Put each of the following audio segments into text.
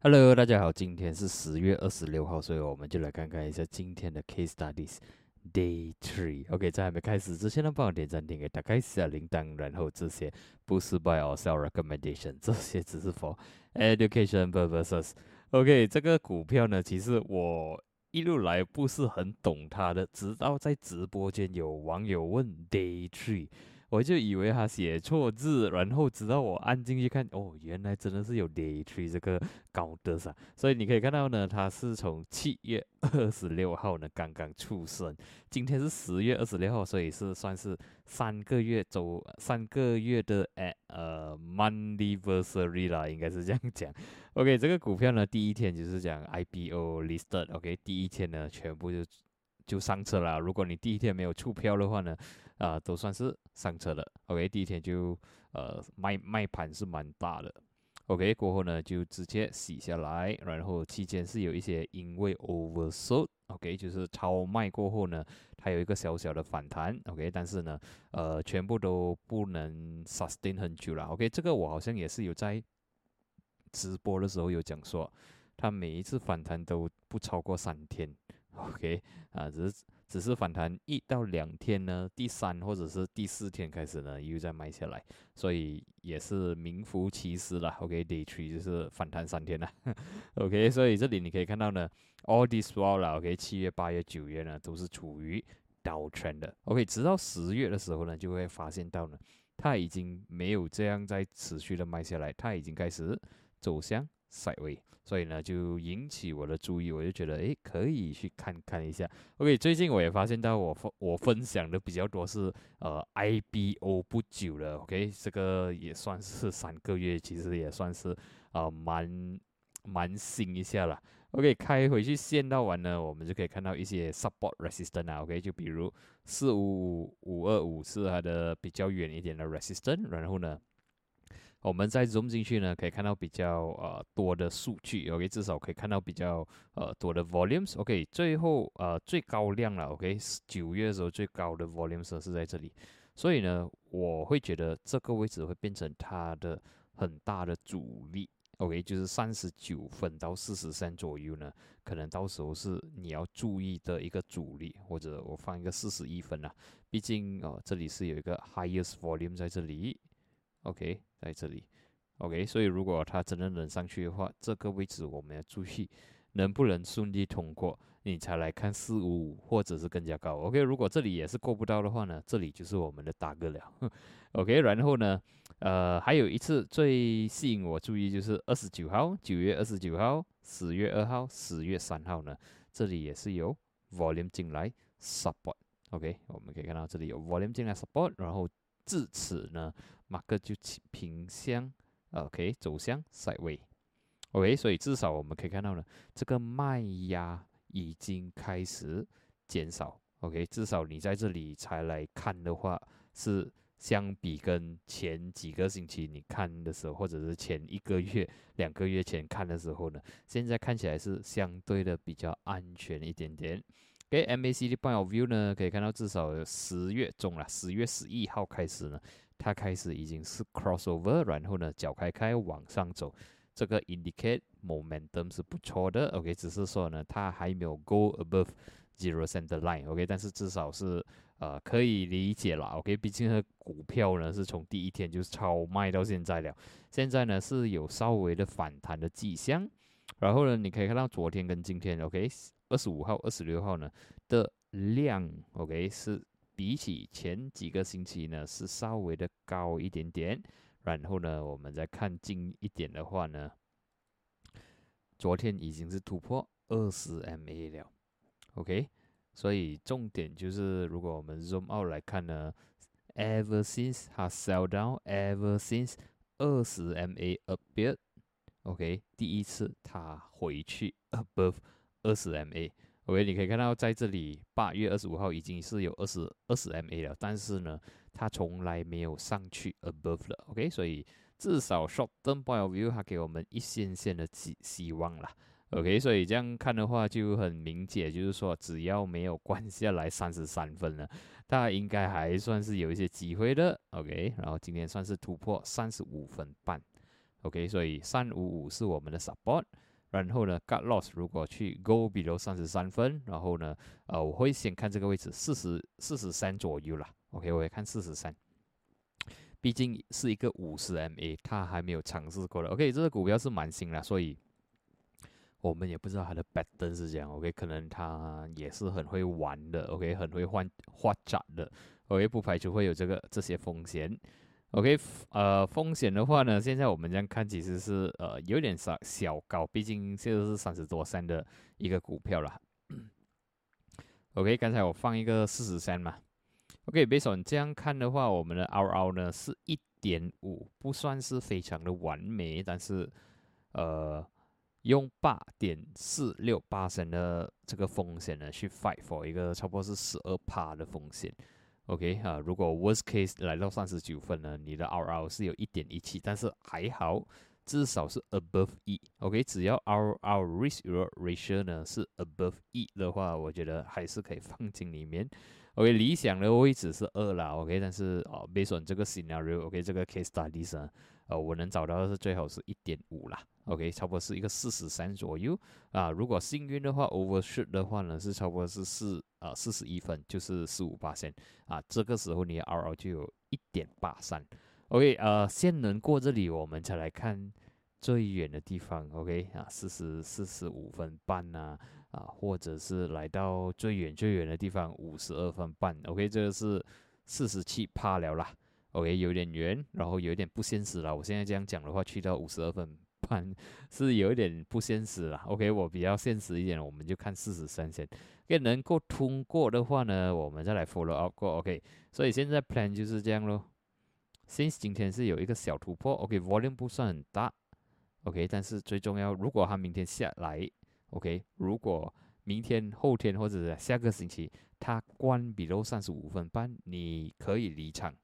Hello，大家好，今天是十月二十六号，所以我们就来看看一下今天的 Case Studies Day Three。OK，在还没开始之前呢，帮我点赞、订阅、打开小铃铛，然后这些不是 Buy or Sell Recommendation，这些只是 for Education purposes。OK，这个股票呢，其实我一路来不是很懂它的，直到在直播间有网友问 Day Three。我就以为他写错字，然后直到我按进去看，哦，原来真的是有 day three 这个高德噻。所以你可以看到呢，他是从七月二十六号呢刚刚出生，今天是十月二十六号，所以是算是三个月周三个月的诶呃 monthly 啦，应该是这样讲。OK，这个股票呢第一天就是讲 IPO listed，OK，第一天呢全部就就上车了。如果你第一天没有出票的话呢？啊，都算是上车了。OK，第一天就呃卖卖盘是蛮大的。OK，过后呢就直接洗下来，然后期间是有一些因为 oversold，OK，就是超卖过后呢，它有一个小小的反弹。OK，但是呢，呃，全部都不能 sustain 很久了。OK，这个我好像也是有在直播的时候有讲说，它每一次反弹都不超过三天。OK，啊，只是。只是反弹一到两天呢，第三或者是第四天开始呢，又再卖下来，所以也是名副其实了。OK，day three 就是反弹三天了。OK，所以这里你可以看到呢，all this while 了。OK，七月、八月、九月呢，都是处于 downtrend 的。OK，直到十月的时候呢，就会发现到呢，它已经没有这样在持续的卖下来，它已经开始走向。赛位，所以呢就引起我的注意，我就觉得诶可以去看看一下。OK，最近我也发现到我分我分享的比较多是呃 IBO 不久了，OK，这个也算是三个月，其实也算是啊蛮蛮新一下了。OK，开回去线到完呢，我们就可以看到一些 support resistance 啊，OK，就比如四五五五二五是它的比较远一点的 resistance，然后呢。我们再 zoom 进去呢，可以看到比较呃多的数据，OK，至少可以看到比较呃多的 volumes，OK，最后呃最高量了，OK，九月的时候最高的 volumes 是在这里，所以呢，我会觉得这个位置会变成它的很大的阻力，OK，就是三十九分到四十三左右呢，可能到时候是你要注意的一个阻力，或者我放一个四十一分啊，毕竟哦这里是有一个 highest volume 在这里。OK，在这里，OK，所以如果它真的能上去的话，这个位置我们要注意能不能顺利通过，你才来看四五五或者是更加高。OK，如果这里也是过不到的话呢，这里就是我们的大哥了。OK，然后呢，呃，还有一次最吸引我注意就是二十九号，九月二十九号，十月二号，十月三号呢，这里也是有 volume 进来 support。OK，我们可以看到这里有 volume 进来 support，然后。至此呢，马克就平向，OK，走向赛位，OK，所以至少我们可以看到呢，这个卖压已经开始减少，OK，至少你在这里才来看的话，是相比跟前几个星期你看的时候，或者是前一个月、两个月前看的时候呢，现在看起来是相对的比较安全一点点。给 MACD point of view 呢，可以看到至少十月中了，十月十一号开始呢，它开始已经是 crossover，然后呢，脚开开往上走，这个 indicate momentum 是不错的。OK，只是说呢，它还没有 go above zero center line。OK，但是至少是呃可以理解了。OK，毕竟呢股票呢是从第一天就超卖到现在了，现在呢是有稍微的反弹的迹象。然后呢，你可以看到昨天跟今天，OK。二十五号、二十六号呢的量，OK 是比起前几个星期呢是稍微的高一点点。然后呢，我们再看近一点的话呢，昨天已经是突破二十 MA 了，OK。所以重点就是，如果我们 zoom out 来看呢，ever since 它 sell down，ever since 二十 MA OK，第一次它回去 above。二十 MA，OK，你可以看到在这里，八月二十五号已经是有二十二十 MA 了，但是呢，它从来没有上去 above 了，OK，所以至少 short term point of view 它给我们一线线的希希望了，OK，所以这样看的话就很明显，就是说只要没有关下来三十三分呢，它应该还算是有一些机会的，OK，然后今天算是突破三十五分半。OK，所以三五五是我们的 support。然后呢，cut loss 如果去 go below 三十三分，然后呢，呃，我会先看这个位置四十四十三左右啦。OK，我会看四十三，毕竟是一个五十 MA，它还没有尝试过的。OK，这个股票是蛮新啦，所以我们也不知道它的 pattern 是这样。OK，可能它也是很会玩的。OK，很会换画展的。OK，不排除会有这个这些风险。OK，呃，风险的话呢，现在我们这样看，其实是呃有点小小高，毕竟现在是三十多三的一个股票了。OK，刚才我放一个四十三嘛。OK，贝总这样看的话，我们的 RO 呢是一点五，不算是非常的完美，但是呃用八点四六八升的这个风险呢去 fight for 一个差不多是十二趴的风险。OK 啊，如果 worst case 来到三十九分呢，你的 RR 是有一点一七，但是还好，至少是 above 一。OK，只要 RR risk ratio 呢是 above 一的话，我觉得还是可以放进里面。OK，理想的位置是二啦。OK，但是哦，based on 这个 scenario，OK，这个 case studies 呢，呃，我能找到的是最好是一点五啦。OK，差不多是一个四十三左右啊。如果幸运的话，overshoot 的话呢，是差不多是四啊四十一分，就是十五八线啊。这个时候你 RO 就有一点八三。OK，呃，先能过这里，我们才来看最远的地方。OK，啊，四十四十五分半呐，啊，或者是来到最远最远的地方五十二分半。OK，这个是四十七趴了啦。OK，有点远，然后有点不现实了。我现在这样讲的话，去到五十二分。盘是有一点不现实了，OK，我比较现实一点，我们就看四十三线，给能够通过的话呢，我们再来 follow up 过，OK，所以现在 plan 就是这样咯。Since 今天是有一个小突破，OK，volume 不算很大，OK，但是最重要，如果它明天下来，OK，如果明天、后天或者下个星期它关闭到三十五分半，你可以离场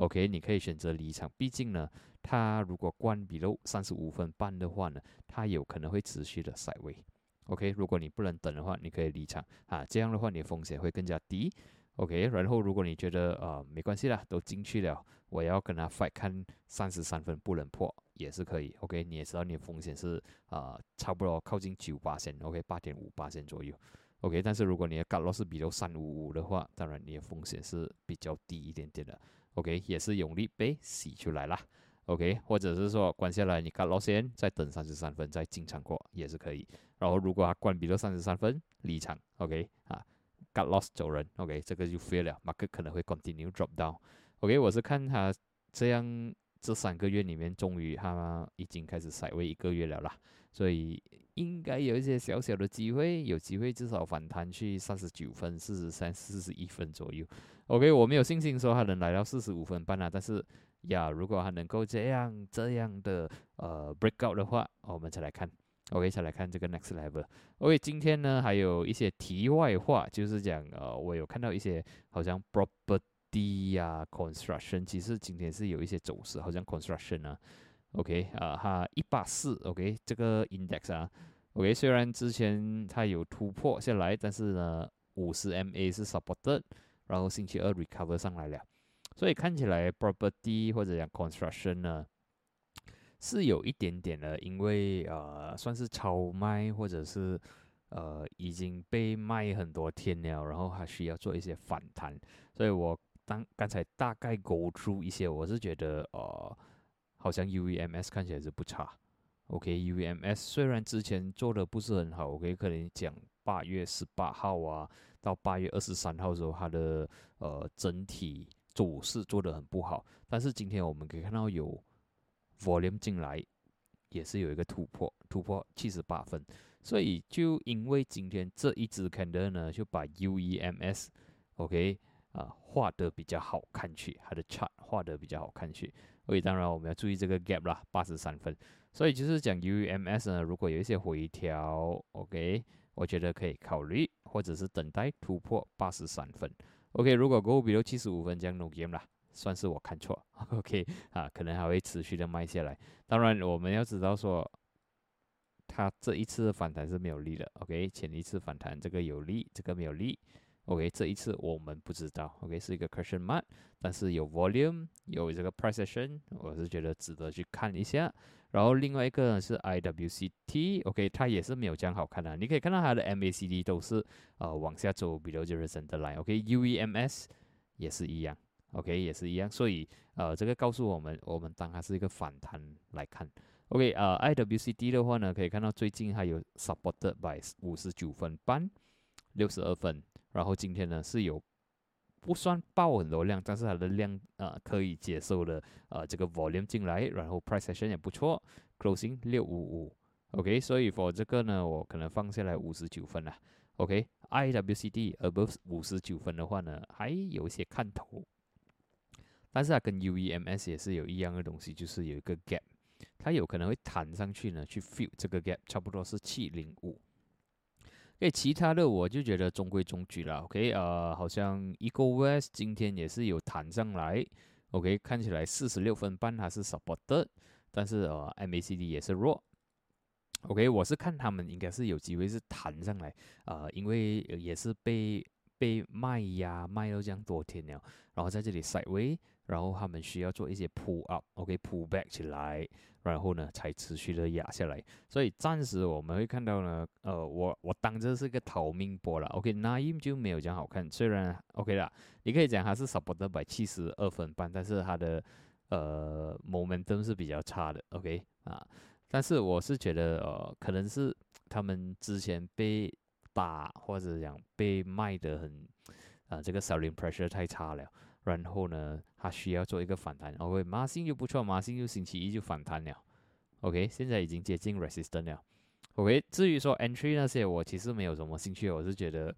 ，OK，你可以选择离场，毕竟呢。它如果关闭了三十五分半的话呢，它有可能会持续的塞位。OK，如果你不能等的话，你可以离场啊，这样的话你的风险会更加低。OK，然后如果你觉得呃没关系啦，都进去了，我要跟他 fight 看三十三分不能破也是可以。OK，你也知道你的风险是啊差不多靠近九八线，OK 八点五八线左右。OK，但是如果你的 cut loss 比如三五五的话，当然你的风险是比较低一点点的。OK，也是用力被洗出来啦。OK，或者是说关下来，你 cut loss 先，再等三十三分再进场过也是可以。然后如果它关闭了三十三分，离场。OK，啊，cut loss 走人。OK，这个就 fail 了，market 可能会 continue drop down。OK，我是看他这样这三个月里面，终于它已经开始甩位一个月了啦，所以应该有一些小小的机会，有机会至少反弹去三十九分、四十三、四十一分左右。OK，我没有信心说它能来到四十五分半啊，但是。呀，如果还能够这样这样的呃 break out 的话，我们再来看，OK，再来看这个 next level。OK，今天呢还有一些题外话，就是讲呃，我有看到一些好像 property 呀，construction，其实今天是有一些走势，好像 construction 啊，OK，啊哈一八四，OK，这个 index 啊，OK，虽然之前它有突破下来，但是呢五十 MA 是 supported，然后星期二 recover 上来了。所以看起来 property 或者讲 construction 呢，是有一点点的，因为呃算是超卖或者是呃已经被卖很多天了，然后还需要做一些反弹。所以我当刚才大概勾出一些，我是觉得呃好像 UVMS 看起来是不差。OK，UVMS 虽然之前做的不是很好，OK 可能讲八月十八号啊到八月二十三号的时候，它的呃整体。走势做得很不好，但是今天我们可以看到有 volume 进来，也是有一个突破，突破七十八分，所以就因为今天这一支 candle 呢，就把 UEMS OK 啊画得比较好看去，它的 chart 画得比较好看去，所以当然我们要注意这个 gap 啦，八十三分，所以就是讲 UEMS 呢，如果有一些回调，OK，我觉得可以考虑，或者是等待突破八十三分。OK，如果过比如七十五分这样 no game 啦，算是我看错。OK，啊，可能还会持续的卖下来。当然，我们要知道说，它这一次反弹是没有力的。OK，前一次反弹这个有力，这个没有力。OK，这一次我们不知道，OK 是一个 question mark，但是有 volume，有这个 price action，我是觉得值得去看一下。然后另外一个呢是 IWCT，OK，它也是没有这样好看的。你可以看到它的 MACD 都是呃往下走，比如就是 center line，OK，UEMS 也是一样，OK 也是一样。所以呃这个告诉我们，我们当它是一个反弹来看。OK，呃 IWCT 的话呢，可以看到最近还有 supported by 五十九分半，六十二分。然后今天呢是有不算爆很多量，但是它的量呃可以接受的呃这个 volume 进来，然后 price action 也不错，closing 六五五，OK，所以 for 这个呢我可能放下来五十九分了，OK，IWCD above 五十九分的话呢还有一些看头，但是它跟 UEMS 也是有一样的东西，就是有一个 gap，它有可能会弹上去呢去 fill 这个 gap，差不多是七零五。诶，其他的我就觉得中规中矩了。OK，呃，好像 Eagle West 今天也是有弹上来。OK，看起来四十六分半它是 support，但是呃，MACD 也是弱。OK，我是看他们应该是有机会是弹上来，呃，因为也是被被卖压卖到这样多天了，然后在这里 side way。然后他们需要做一些 pull up，OK，pull back 起来，然后呢才持续的压下来。所以暂时我们会看到呢，呃，我我当这是个逃命波了，OK，那英就没有这样好看。虽然 OK 啦，你可以讲它是 support 百七十二分半，但是它的呃 momentum 是比较差的，OK 啊。但是我是觉得呃，可能是他们之前被打或者讲被卖的很啊，这个 selling pressure 太差了。然后呢，它需要做一个反弹。OK，马信就不错，马信就星期一就反弹了。OK，现在已经接近 resistance 了。OK，至于说 entry 那些，我其实没有什么兴趣。我是觉得，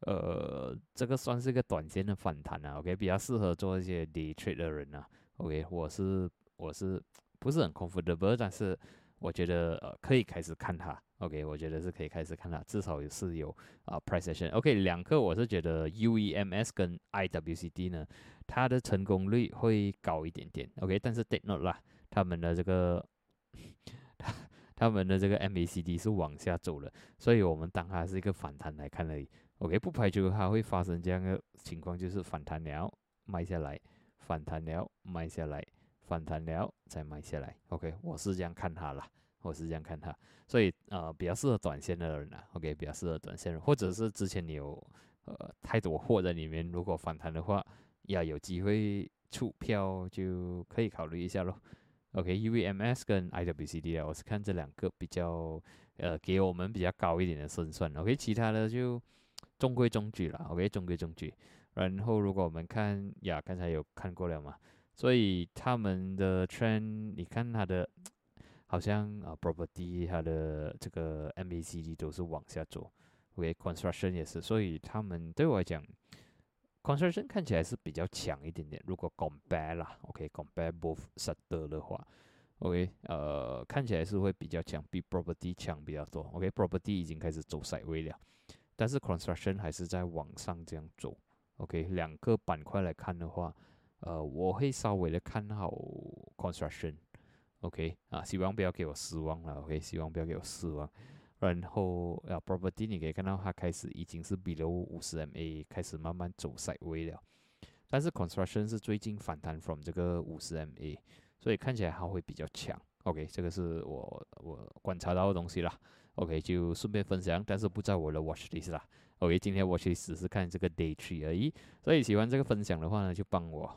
呃，这个算是个短线的反弹啊。OK，比较适合做一些 day trade 的人啊。OK，我是我是不是很 comfortable，但是我觉得呃可以开始看它。OK，我觉得是可以开始看了，至少也是有啊 price action。OK，两个我是觉得 UEMS 跟 IWCD 呢，它的成功率会高一点点。OK，但是 take note 啦，他们的这个，他们的这个 MACD 是往下走了，所以我们当它是一个反弹来看而已。OK，不排除它会发生这样的情况，就是反弹了卖下来，反弹了卖下来，反弹了再卖下来。OK，我是这样看它了。我是这样看它，所以呃比较适合短线的人啊，OK 比较适合短线人，或者是之前你有呃太多货在里面，如果反弹的话，要有机会出票就可以考虑一下咯。OK，UVMS 跟 IWCD 啊，我是看这两个比较呃给我们比较高一点的胜算。OK，其他的就中规中矩了。OK，中规中矩。然后如果我们看呀，刚才有看过了嘛，所以他们的 trend，你看它的。好像啊，property 它的这个 MACD 都是往下走，OK，construction 也是，所以他们对我来讲，construction 看起来是比较强一点点。如果 compare 啦，OK，compare both sector 的话，OK，呃，看起来是会比较强，比 property 强比较多。OK，property 已经开始走 side way 了，但是 construction 还是在往上这样走。OK，两个板块来看的话，呃，我会稍微的看好 construction。OK 啊，希望不要给我失望了。OK，希望不要给我失望。然后啊，Property 你可以看到它开始已经是比如五十 MA 开始慢慢走 side way 了，但是 Construction 是最近反弹 from 这个五十 MA，所以看起来它会比较强。OK，这个是我我观察到的东西啦。OK，就顺便分享，但是不在我的 Watch List 啦。OK，今天 Watch List 只是看这个 Day Tree 而已。所以喜欢这个分享的话呢，就帮我。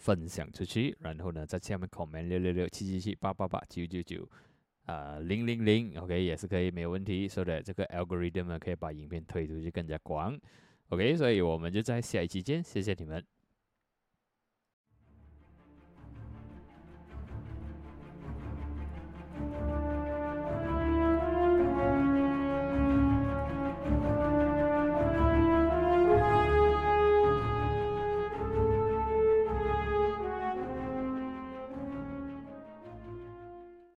分享出去，然后呢，在下面 comment 六六六七七七八八八九九九啊零零零，OK 也是可以，没有问题。So that 这个 algorithm 呢，可以把影片推出去更加广，OK。所以我们就在下一期见，谢谢你们。